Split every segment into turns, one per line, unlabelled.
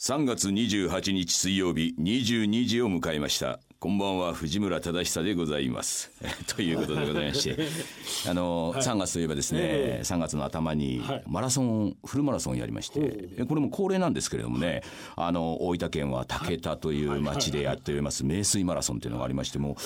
3月28日水曜日22時を迎えました。こんばんは藤村忠久でございます。ということでございまして あの、はい、3月といえばですね、えー、3月の頭にマラソン、フルマラソンやりましてこれも恒例なんですけれどもねあの大分県は竹田という町でやっております名水マラソンというのがありましても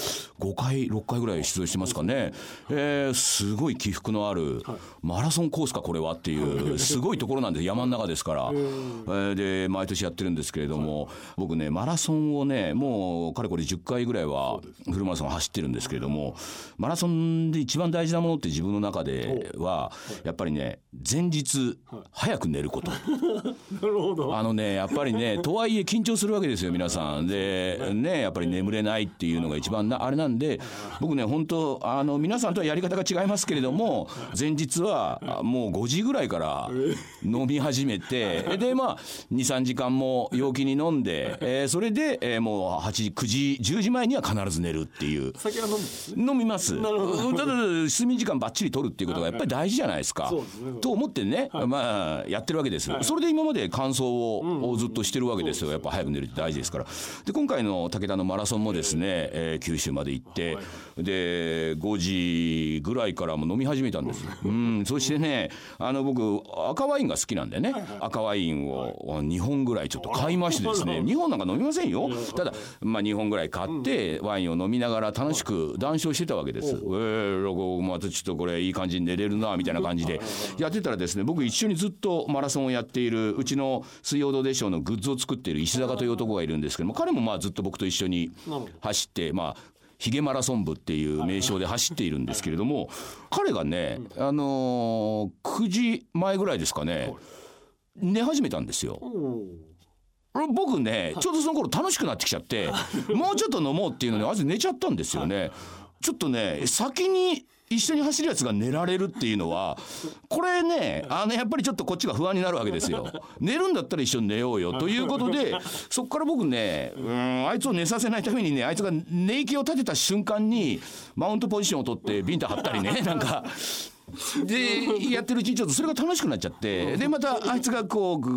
5回6回ぐらい出場してますかね、えー、すごい起伏のあるマラソンコースかこれはっていう すごいところなんです。山の中ですから、えー、で毎年やってるんですけれども僕ねマラソンをねもうかれこれ10回ぐらいはフルマラソン走ってるんですけれどもマラソンで一番大事なものって自分の中ではやっぱりね前日早く寝ること。なるほど。あのねやっぱりね とはいえ緊張するわけですよ皆さん。でね。やっぱり眠れないっていうのが一番なあれなんで僕ね本当あの皆さんとはやり方が違いますけれども前日はもう5時ぐらいから飲み始めて でまあ23時間も陽気に飲んで、えー、それで、えー、もう8時9時10時前には必ず寝るっていう。
酒は飲
む飲みます。なるほど。ただ睡眠時間ばっちり取るっていうことがやっぱり大事じゃないですか、はいはい、と思ってね、はい、まあやってるわけです、はい、それで今まで感想をずっとしてるわけですよ。やっぱ早く寝るって大事ですから。で今回の武田のマラソンもですね、えー、九州まで行って、で5時ぐらいからも飲み始めたんです。うん。そしてねあの僕赤ワインが好きなんでね、赤ワインを2本ぐらいちょっと買いましてですね2本なんか飲みませんよ。ただまあ2本ぐらい買ってワインを飲みながら楽しく談笑してたわけです。えー、またちょっとこれいい感じに寝れるなみたいな感じでやってたらですね僕一緒にずっとマラソンをやっているうちの水曜どうでしょうのグッズを作っている石坂という男がいるんですけども彼もまあずっと僕と一緒に走ってまあヒゲマラソン部っていう名称で走っているんですけれども彼がねあの9時前ぐらいですかね寝始めたんですよ。僕ねちょうどその頃楽しくなってきちゃってもうちょっと飲もうっていうのにあいつ寝ちゃったんですよね。ちょっとね先に一緒に走るやつが寝られるっていうのはこれねあのやっぱりちょっとこっちが不安になるわけですよ。寝るんだったら一緒に寝ようよ。ということでそこから僕ねうんあいつを寝させないためにねあいつが寝息を立てた瞬間にマウントポジションを取ってビンタ張ったりねなんかでやってるうちにちょっとそれが楽しくなっちゃってでまたあいつがこうグ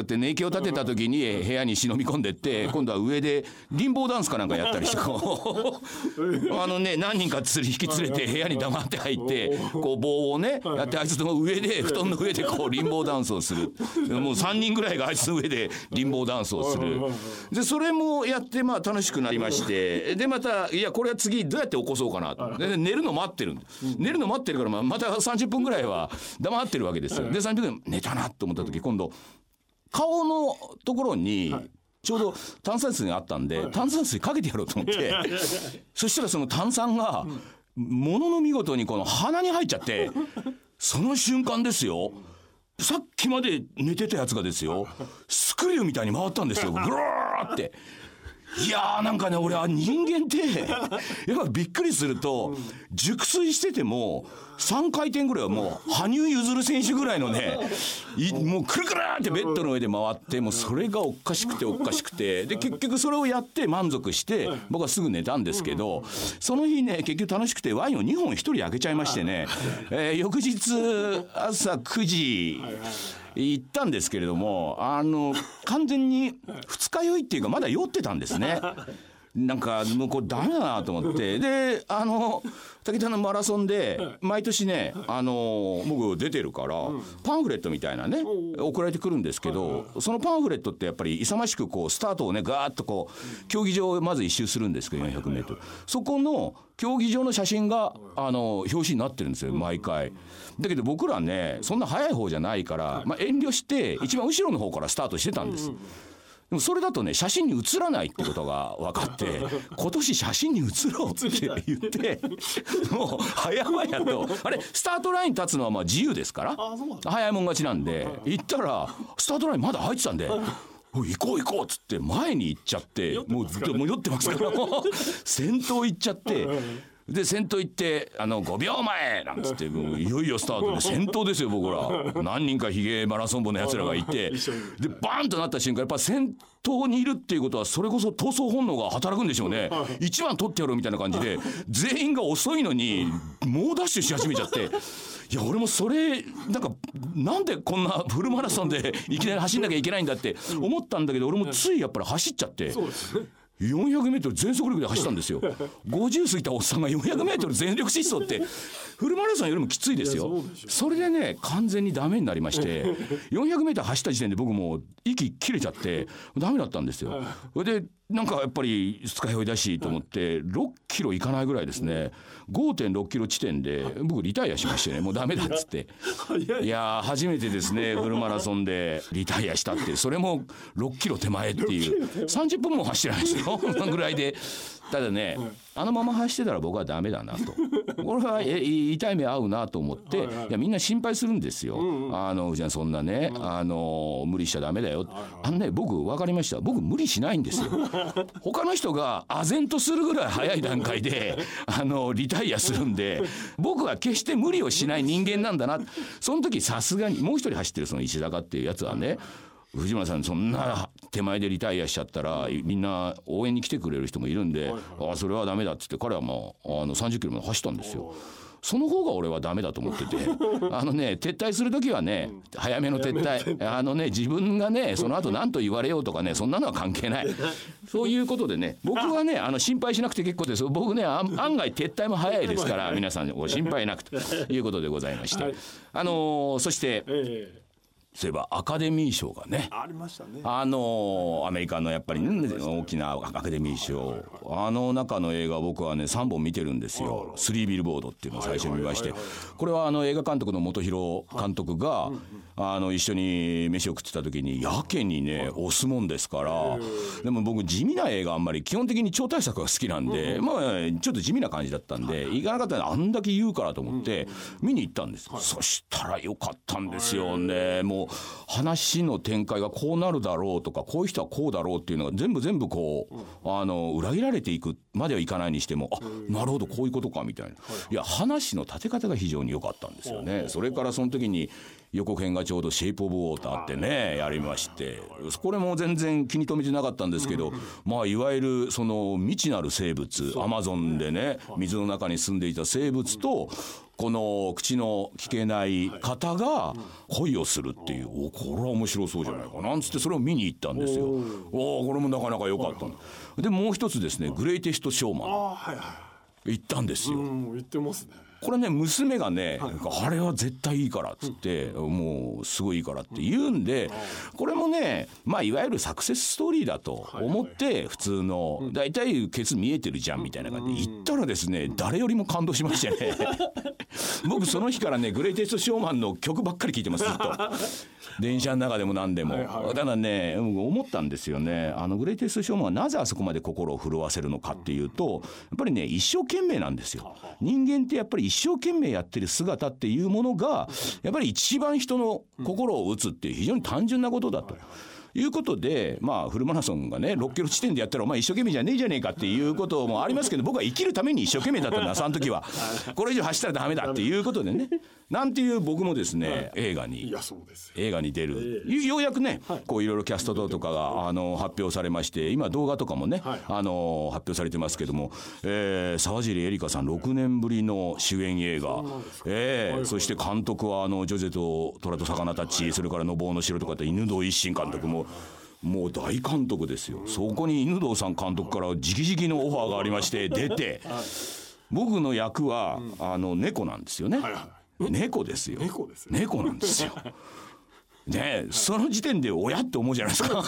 ーって寝息を立てた時に部屋に忍び込んでって今度は上でリンボーダンスかなんかやったりしてこうあのね何人か釣り引き連れて部屋に黙って入ってこう棒をねやってあいつの上で布団の上でこうリンボーダンスをする。もう3人ぐらいがあいつの上でリンボーダンスをする。でそれもやってまあ楽しくなりましてでまたいやこれは次どうやって起こそうかなで寝るの待ってる寝るの待ってるからまた30分ぐらいは黙ってるわけですよ。で30分寝たなと思った時今度顔のところに、ちょうど炭酸水があったんで、炭酸水かけてやろうと思って、そしたらその炭酸が、ものの見事にこの鼻に入っちゃって、その瞬間ですよ。さっきまで寝てたやつがですよ、スクリューみたいに回ったんですよ。ぐるーって。いやーなんかね俺は人間って やっぱびっくりすると熟睡してても3回転ぐらいはもう羽生結弦選手ぐらいのねもうくるくるってベッドの上で回ってもうそれがおかしくておかしくてで結局それをやって満足して僕はすぐ寝たんですけどその日ね結局楽しくてワインを2本1人開けちゃいましてね、えー、翌日朝9時行ったんですけれどもあの完全に二日酔いっていうかまだ酔ってたんですね。なんかもうこれダメだなと思って。であの武田のマラソンで毎年ねあの僕出てるからパンフレットみたいなね送られてくるんですけどそのパンフレットってやっぱり勇ましくこうスタートをねガーッとこう競技場をまず一周するんですけど 400m そこの競技場の写真があの表紙になってるんですよ毎回。だけど僕らねそんな早い方じゃないから、まあ、遠慮して一番後ろの方からスタートしてたんです。でもそれだとね写真に写らないってことが分かって 今年写真に写ろうって言ってもう早々とあれスタートライン立つのはまあ自由ですから早いもん勝ちなんで行ったらスタートラインまだ入ってたんで。行こう行こうっつって前に行っちゃってもうもう酔ってますからもう 先頭行っちゃってで先頭行ってあの5秒前なんつってもういよいよスタートで先頭ですよ僕ら。何人かヒゲマラソン部のやつらがいて。でバーンとなった瞬間やっぱ先頭にいるっていうことはそれこそ闘争本能が働くんでしょうね。一番取ってやろうみたいな感じで全員が遅いのに猛ダッシュし始めちゃって。いや俺もそれなんかなんでこんなフルマラソンでいきなり走んなきゃいけないんだって思ったんだけど俺もついやっぱり走っちゃって。そうですね 400m 全速力で走ったんですよ。50過ぎたおっさんが 400m 全力疾走ってフルマラソンよりもきついですよ。それでね完全にダメになりまして 400m 走った時点で僕もう息切れちゃってダメだったんですよ。でなんかやっぱり二日酔いだしと思って6キロいかないぐらいですね。5.6キロ地点で僕リタイアしましてねもうダメだっつって。い。や初めてですねフルマラソンで。リタイアしたって。それも6キロ手前っていう。30分も走ってないですよ。ぐらいでただね、あのまま走ってたら僕はダメだなと。これは痛い目合うなと思って、いやみんな心配するんですよ。あのじゃあそんなね、あの無理しちゃダメだよ。あのね僕分かりました。僕無理しないんですよ。他の人が唖然とするぐらい早い段階で あのリタイアするんで僕は決して無理をしない人間なんだな。その時さすがにもう一人走ってるその石坂っていうやつはね藤村さんそんな手前でリタイアしちゃったらみんな応援に来てくれる人もいるんで、あそれはダメだっつって彼はもうあの30キロまで走ったんですよ。その方が俺はダメだと思ってて あのね撤退する時はね早めの撤退。あのね自分がねその後何と言われようとかねそんなのは関係ない。そういうことでね僕はねあの心配しなくて結構です。僕ね案外撤退も早いですから皆さんご心配なくということでございまして。あのそして。そういえばアカデミー賞がね
ありましたね。
あのアメリカのやっぱり、ね、大きなアカデミー賞。あの中の映画僕はね3本見てるんですよ「スリービルボード」っていうのを最初に見まして。これはあの映画監督の本広監督があの一緒に飯を食ってた時にやけにね押すもんですから。でも僕地味な映画あんまり基本的に超大作が好きなんでまあちょっと地味な感じだったんで行かなかったらあんだけ言うからと思って見に行ったんです。そしたらよかったんですよね。もう話の展開がこうなるだろうとかこういう人はこうだろうっていうのが全部全部こうあの裏切られていくまではいかないにしてもあなるほどこういうことかみたいな。いや話の立て方が非常に良かったんですよね。それからその時に予告編がちょうど「シェイプ・オブ・ウォーター」ってねやりまして。これも全然気に留めてなかったんですけどまあいわゆるその未知なる生物アマゾンでね水の中に住んでいた生物とこの口の聞けない方が恋をするっていうおこれは面白そうじゃないかなんつってそれを見に行ったんですよ。おこれもなかなか良かったでもう一つですね「グレイテスト・ショーマン」行ったんですよ。
行ってますね
これね娘がね、はい、あれは絶対いいからっつって、うん、もうすごいいいからって言うんで、うん、これもねまあいわゆるサクセスストーリーだと思って普通の大体ケツ見えてるじゃんみたいな感じで。言ったらですね誰よりも感動しましてね。僕その日からねグレイテストショーマンの曲ばっかり聴いてますずっと。電車の中でも何でも、ただね思ったんですよね。あのグレイテストショーマンはなぜあそこまで心を震わせるのかっていうとやっぱりね一生懸命なんですよ。人間ってやっぱり一生懸命やってる姿っていうものがやっぱり一番人の心を打つっていう非常に単純なことだと。いうことで、まあ、フルマラソンがね、6キロ地点でやったら、お前一生懸命じゃねえじゃねえかっていうこともありますけど、僕は生きるために一生懸命だったんだ、その時は。これ以上走ったらダメだっていうことでね。なんていう僕もですね、映画に、映画に出る。ようやくね、こういろいろキャストとかが、あの、発表されまして、今動画とかもね、あの、発表されてますけども、えー、沢尻エリカさん6年ぶりの主演映画。えー、そして監督は、あの、ジョゼと虎と魚たち、それからのぼうの城とかって犬堂一心監督も、もう大監督ですよ、そこに犬堂さん監督から直々のオファーがありまして出て、僕の役は、あの猫なんですよね、猫ですよ。
猫です、
猫なんですよ。ねその時点で親って思うじゃないですか。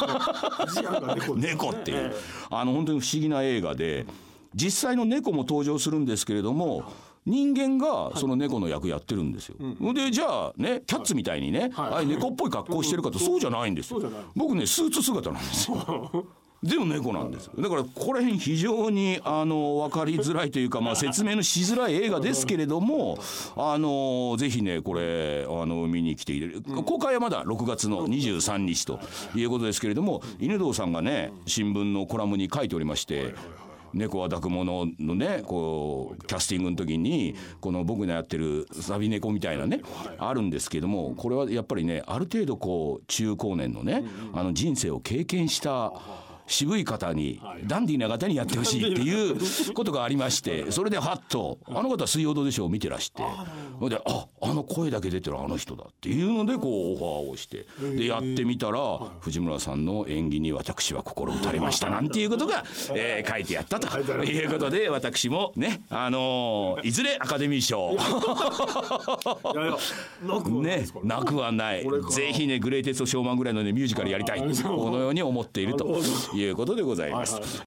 猫っていう。あの本当に不思議な映画で実際の猫も登場するんですけれども人間がその猫の役やってるんですよ。はい、でじゃあねキャッツみたいにね、はい、あれ猫っぽい格好してるかとそうじゃないんですよ。僕ねスーツ姿なんですよ。でも猫なんですだからこれ非常にあの分かりづらいというか、まあ、説明のしづらい映画ですけれどもあのぜひねこれあの見に来ている。公開はまだ6月の23日ということですけれども犬堂さんがね新聞のコラムに書いておりまして猫は抱くもののねこうキャスティングの時にこの僕のやってるサビ猫みたいなねあるんですけどもこれはやっぱりねある程度こう中高年のねあの人生を経験した渋い方にダンディーな方にやってほしいっていうことがありましてそれではっとあの方は水曜どうでしょう見てらしてそれでああの声だけ出てるあの人だっていうのでこうオファーをしてでやってみたら藤村さんの演技に私は心打たれましたなんていうことが、えー、書いてあったということで私もねあのー、いずれアカデミー賞。ね。なくはない。ぜひねグレイテストショーマンぐらいのねミュージカルやりたい。このように思っているということでございます。